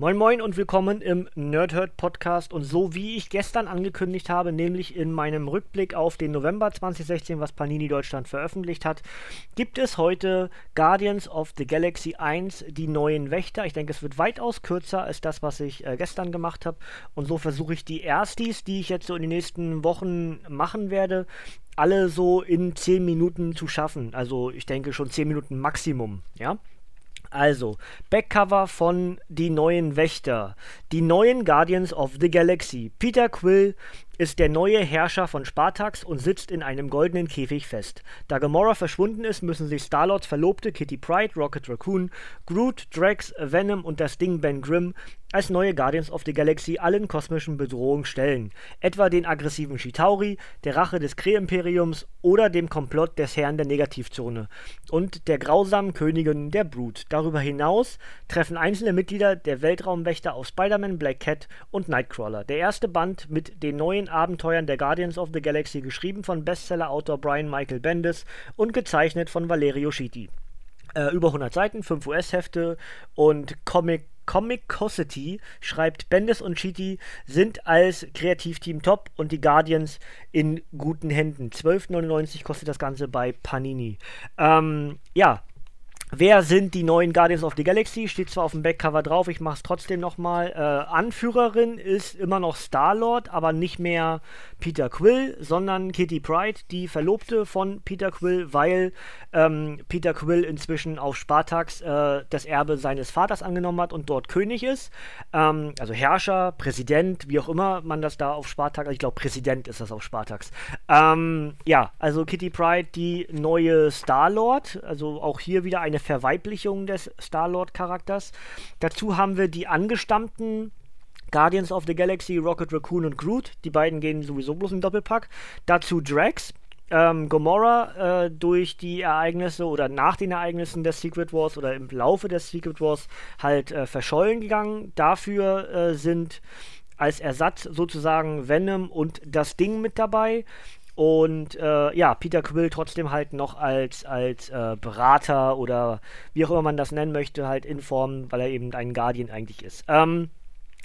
Moin Moin und willkommen im Nerdhurt Podcast. Und so wie ich gestern angekündigt habe, nämlich in meinem Rückblick auf den November 2016, was Panini Deutschland veröffentlicht hat, gibt es heute Guardians of the Galaxy 1, die neuen Wächter. Ich denke, es wird weitaus kürzer als das, was ich äh, gestern gemacht habe. Und so versuche ich die Erstis, die ich jetzt so in den nächsten Wochen machen werde, alle so in 10 Minuten zu schaffen. Also ich denke schon 10 Minuten Maximum, ja. Also, Backcover von Die neuen Wächter. Die neuen Guardians of the Galaxy. Peter Quill ist der neue Herrscher von Spartax und sitzt in einem goldenen Käfig fest. Da Gamora verschwunden ist, müssen sich Starlords Verlobte Kitty Pryde, Rocket Raccoon, Groot, Drax, Venom und das Ding Ben Grimm als neue Guardians of the Galaxy allen kosmischen Bedrohungen stellen. Etwa den aggressiven Chitauri, der Rache des Kree-Imperiums oder dem Komplott des Herrn der Negativzone und der grausamen Königin der Brut. Darüber hinaus treffen einzelne Mitglieder der Weltraumwächter auf Spider-Man, Black Cat und Nightcrawler. Der erste Band mit den neuen Abenteuern der Guardians of the Galaxy, geschrieben von Bestseller-Autor Brian Michael Bendis und gezeichnet von Valerio Schiti. Äh, über 100 Seiten, 5 US-Hefte und Comic Comicosity schreibt Bendis und Chiti sind als Kreativteam top und die Guardians in guten Händen. 12,99 kostet das Ganze bei Panini. Ähm, ja, Wer sind die neuen Guardians of the Galaxy? Steht zwar auf dem Backcover drauf, ich mache es trotzdem nochmal. Äh, Anführerin ist immer noch Star-Lord, aber nicht mehr Peter Quill, sondern Kitty Pryde, die Verlobte von Peter Quill, weil ähm, Peter Quill inzwischen auf Spartax äh, das Erbe seines Vaters angenommen hat und dort König ist. Ähm, also Herrscher, Präsident, wie auch immer man das da auf Spartax, also ich glaube Präsident ist das auf Spartax. Ähm, ja, also Kitty Pryde, die neue Star-Lord, also auch hier wieder eine eine Verweiblichung des Star-Lord-Charakters. Dazu haben wir die angestammten Guardians of the Galaxy, Rocket Raccoon und Groot. Die beiden gehen sowieso bloß im Doppelpack. Dazu Drax, ähm, Gamora äh, durch die Ereignisse oder nach den Ereignissen des Secret Wars oder im Laufe des Secret Wars halt äh, verschollen gegangen. Dafür äh, sind als Ersatz sozusagen Venom und das Ding mit dabei. Und äh, ja, Peter Quill trotzdem halt noch als, als äh, Berater oder wie auch immer man das nennen möchte, halt in Form, weil er eben ein Guardian eigentlich ist. Ähm,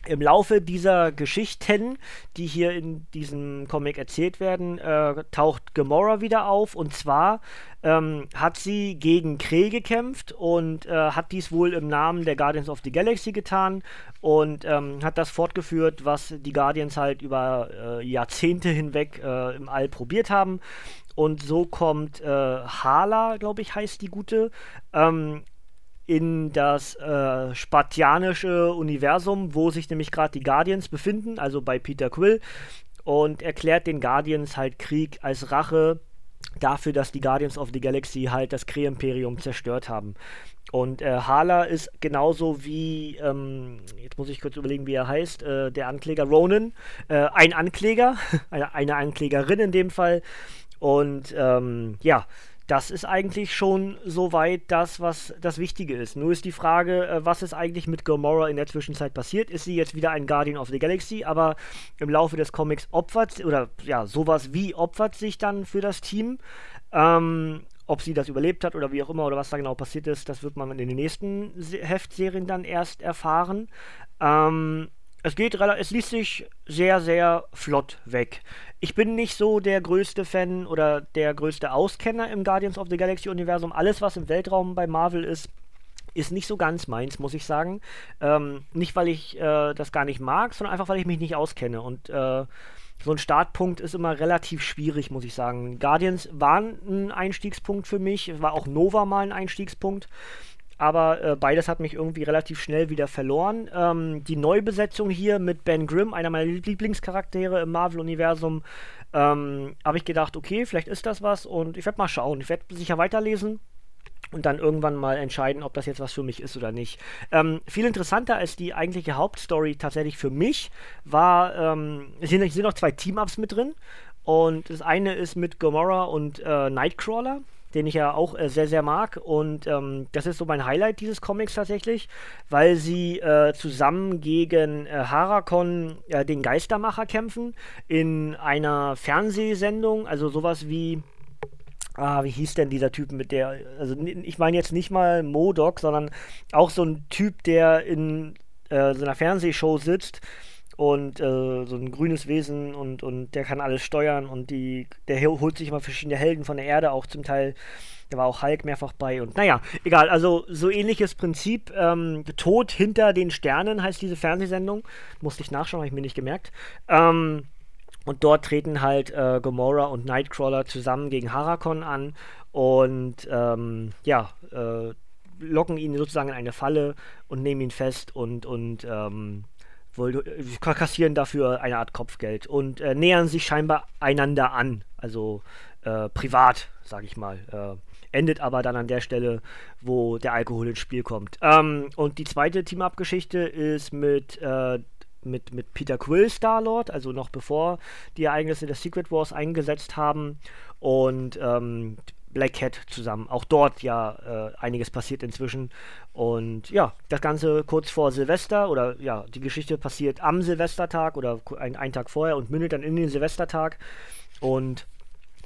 im Laufe dieser Geschichten, die hier in diesem Comic erzählt werden, äh, taucht Gamora wieder auf. Und zwar ähm, hat sie gegen Kree gekämpft und äh, hat dies wohl im Namen der Guardians of the Galaxy getan und ähm, hat das fortgeführt, was die Guardians halt über äh, Jahrzehnte hinweg äh, im All probiert haben. Und so kommt äh, Hala, glaube ich, heißt die gute, ähm, in das äh, spartianische Universum, wo sich nämlich gerade die Guardians befinden, also bei Peter Quill, und erklärt den Guardians halt Krieg als Rache dafür, dass die Guardians of the Galaxy halt das Kree-Imperium zerstört haben. Und äh, Hala ist genauso wie, ähm, jetzt muss ich kurz überlegen, wie er heißt, äh, der Ankläger Ronan, äh, ein Ankläger, eine, Anklägerin in dem Fall. Und ähm, ja, das ist eigentlich schon soweit das, was das Wichtige ist. Nur ist die Frage, äh, was ist eigentlich mit Gamora in der Zwischenzeit passiert? Ist sie jetzt wieder ein Guardian of the Galaxy, aber im Laufe des Comics opfert, oder ja, sowas wie opfert sich dann für das Team? Ähm, ob sie das überlebt hat oder wie auch immer oder was da genau passiert ist, das wird man in den nächsten Heftserien dann erst erfahren. Ähm, es geht es liest sich sehr, sehr flott weg. Ich bin nicht so der größte Fan oder der größte Auskenner im Guardians of the Galaxy Universum. Alles, was im Weltraum bei Marvel ist, ist nicht so ganz meins, muss ich sagen. Ähm, nicht, weil ich äh, das gar nicht mag, sondern einfach, weil ich mich nicht auskenne. Und äh, so ein Startpunkt ist immer relativ schwierig, muss ich sagen. Guardians waren ein Einstiegspunkt für mich, war auch Nova mal ein Einstiegspunkt aber äh, beides hat mich irgendwie relativ schnell wieder verloren. Ähm, die Neubesetzung hier mit Ben Grimm, einer meiner Lieblingscharaktere im Marvel-Universum, ähm, habe ich gedacht, okay, vielleicht ist das was und ich werde mal schauen. Ich werde sicher weiterlesen und dann irgendwann mal entscheiden, ob das jetzt was für mich ist oder nicht. Ähm, viel interessanter als die eigentliche Hauptstory tatsächlich für mich war, ähm, es sind, noch zwei Team-Ups mit drin und das eine ist mit Gamora und äh, Nightcrawler den ich ja auch äh, sehr, sehr mag. Und ähm, das ist so mein Highlight dieses Comics tatsächlich, weil sie äh, zusammen gegen äh, Harakon, äh, den Geistermacher, kämpfen in einer Fernsehsendung, also sowas wie. Ah, wie hieß denn dieser Typ mit der, also ich meine jetzt nicht mal Modok, sondern auch so ein Typ, der in äh, so einer Fernsehshow sitzt und äh, so ein grünes Wesen und, und der kann alles steuern und die, der holt sich immer verschiedene Helden von der Erde, auch zum Teil, da war auch Hulk mehrfach bei und naja, egal, also so ähnliches Prinzip. Ähm, Tod hinter den Sternen heißt diese Fernsehsendung. Musste ich nachschauen, habe ich mir nicht gemerkt. Ähm, und dort treten halt äh, Gamora und Nightcrawler zusammen gegen Harakon an und ähm, ja, äh, locken ihn sozusagen in eine Falle und nehmen ihn fest und, und ähm, äh, kassieren dafür eine Art Kopfgeld und äh, nähern sich scheinbar einander an. Also äh, privat, sag ich mal. Äh, endet aber dann an der Stelle, wo der Alkohol ins Spiel kommt. Ähm, und die zweite Team-Up-Geschichte ist mit, äh, mit, mit Peter Quill Star-Lord, also noch bevor die Ereignisse der Secret Wars eingesetzt haben. Und ähm, Black Cat zusammen. Auch dort ja äh, einiges passiert inzwischen. Und ja, das Ganze kurz vor Silvester oder ja, die Geschichte passiert am Silvestertag oder ein, einen Tag vorher und mündet dann in den Silvestertag und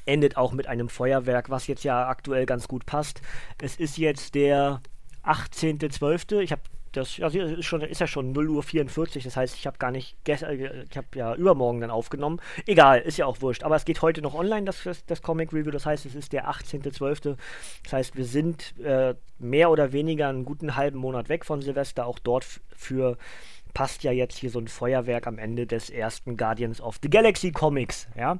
endet auch mit einem Feuerwerk, was jetzt ja aktuell ganz gut passt. Es ist jetzt der 18.12. Ich habe das also ist, schon, ist ja schon 0 Uhr 44, das heißt, ich habe gar nicht, äh, ich habe ja übermorgen dann aufgenommen. Egal, ist ja auch wurscht. Aber es geht heute noch online, das, das, das Comic Review, das heißt, es ist der 18.12. Das heißt, wir sind äh, mehr oder weniger einen guten halben Monat weg von Silvester, auch dort für passt ja jetzt hier so ein Feuerwerk am Ende des ersten Guardians of the Galaxy Comics, ja.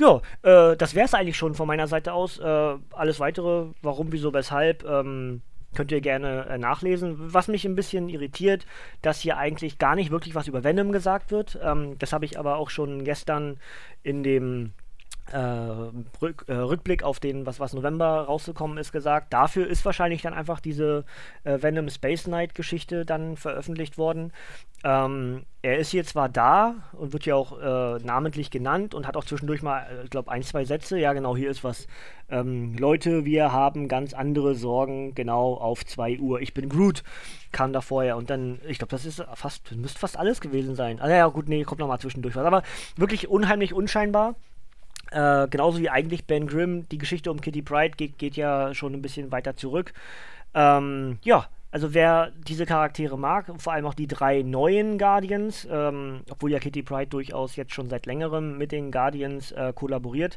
Ja, äh, das wäre es eigentlich schon von meiner Seite aus. Äh, alles weitere, warum, wieso, weshalb, ähm, Könnt ihr gerne äh, nachlesen. Was mich ein bisschen irritiert, dass hier eigentlich gar nicht wirklich was über Venom gesagt wird. Ähm, das habe ich aber auch schon gestern in dem Rück, äh, Rückblick auf den, was, was November rausgekommen ist, gesagt. Dafür ist wahrscheinlich dann einfach diese äh, Venom Space Knight Geschichte dann veröffentlicht worden. Ähm, er ist hier zwar da und wird ja auch äh, namentlich genannt und hat auch zwischendurch mal, äh, ich glaube, ein, zwei Sätze. Ja, genau, hier ist was. Ähm, Leute, wir haben ganz andere Sorgen, genau auf 2 Uhr. Ich bin Groot, kam da vorher und dann, ich glaube, das ist fast, müsste fast alles gewesen sein. Also ja, gut, nee, kommt nochmal zwischendurch was. Aber wirklich unheimlich unscheinbar. Äh, genauso wie eigentlich Ben Grimm, die Geschichte um Kitty Pride geht, geht ja schon ein bisschen weiter zurück. Ähm, ja, also wer diese Charaktere mag, vor allem auch die drei neuen Guardians, ähm, obwohl ja Kitty Pride durchaus jetzt schon seit längerem mit den Guardians äh, kollaboriert.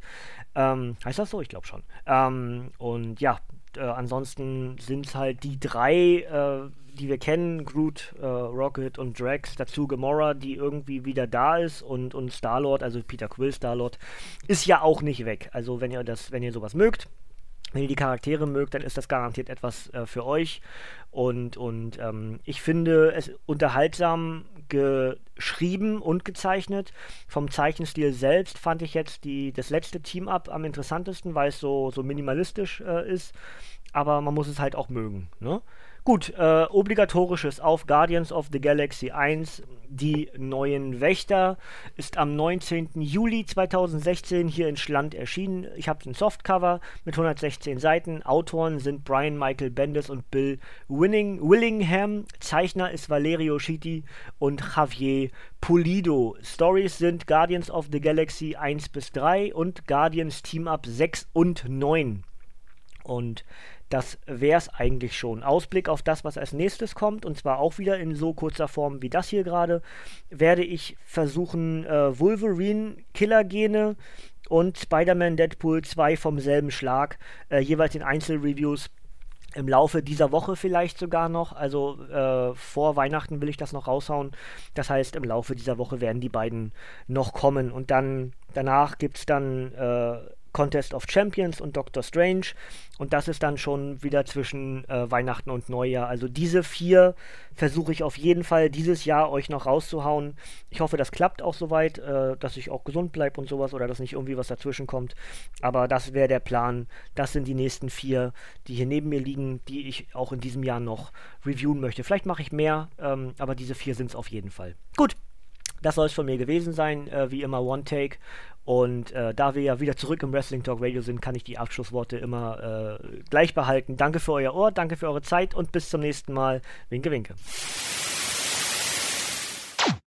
Ähm, heißt das so? Ich glaube schon. Ähm, und ja, äh, ansonsten sind es halt die drei, äh, die wir kennen, Groot, äh, Rocket und Drax, dazu Gamora, die irgendwie wieder da ist und, und Star-Lord, also Peter Quill Star-Lord, ist ja auch nicht weg. Also wenn ihr das, wenn ihr sowas mögt, wenn ihr die Charaktere mögt, dann ist das garantiert etwas äh, für euch. Und, und ähm, ich finde es unterhaltsam geschrieben und gezeichnet. Vom Zeichenstil selbst fand ich jetzt die, das letzte Team-Up am interessantesten, weil es so, so minimalistisch äh, ist. Aber man muss es halt auch mögen. Ne? Gut, äh, obligatorisches auf Guardians of the Galaxy 1. Die neuen Wächter ist am 19. Juli 2016 hier in Schland erschienen. Ich habe ein Softcover mit 116 Seiten. Autoren sind Brian Michael Bendis und Bill Winning, Willingham. Zeichner ist Valerio Schitti und Javier Pulido. Stories sind Guardians of the Galaxy 1 bis 3 und Guardians Team Up 6 und 9. Und das wäre es eigentlich schon. Ausblick auf das, was als nächstes kommt, und zwar auch wieder in so kurzer Form wie das hier gerade, werde ich versuchen, äh, Wolverine, Killergene und Spider-Man Deadpool 2 vom selben Schlag, äh, jeweils in Einzelreviews im Laufe dieser Woche vielleicht sogar noch. Also äh, vor Weihnachten will ich das noch raushauen. Das heißt, im Laufe dieser Woche werden die beiden noch kommen. Und dann danach gibt es dann äh, Contest of Champions und Doctor Strange. Und das ist dann schon wieder zwischen äh, Weihnachten und Neujahr. Also diese vier versuche ich auf jeden Fall dieses Jahr euch noch rauszuhauen. Ich hoffe, das klappt auch soweit, äh, dass ich auch gesund bleibe und sowas oder dass nicht irgendwie was dazwischen kommt. Aber das wäre der Plan. Das sind die nächsten vier, die hier neben mir liegen, die ich auch in diesem Jahr noch reviewen möchte. Vielleicht mache ich mehr, ähm, aber diese vier sind es auf jeden Fall. Gut, das soll es von mir gewesen sein. Äh, wie immer One Take. Und äh, da wir ja wieder zurück im Wrestling Talk Radio sind, kann ich die Abschlussworte immer äh, gleich behalten. Danke für euer Ohr, danke für eure Zeit und bis zum nächsten Mal. Winke, winke.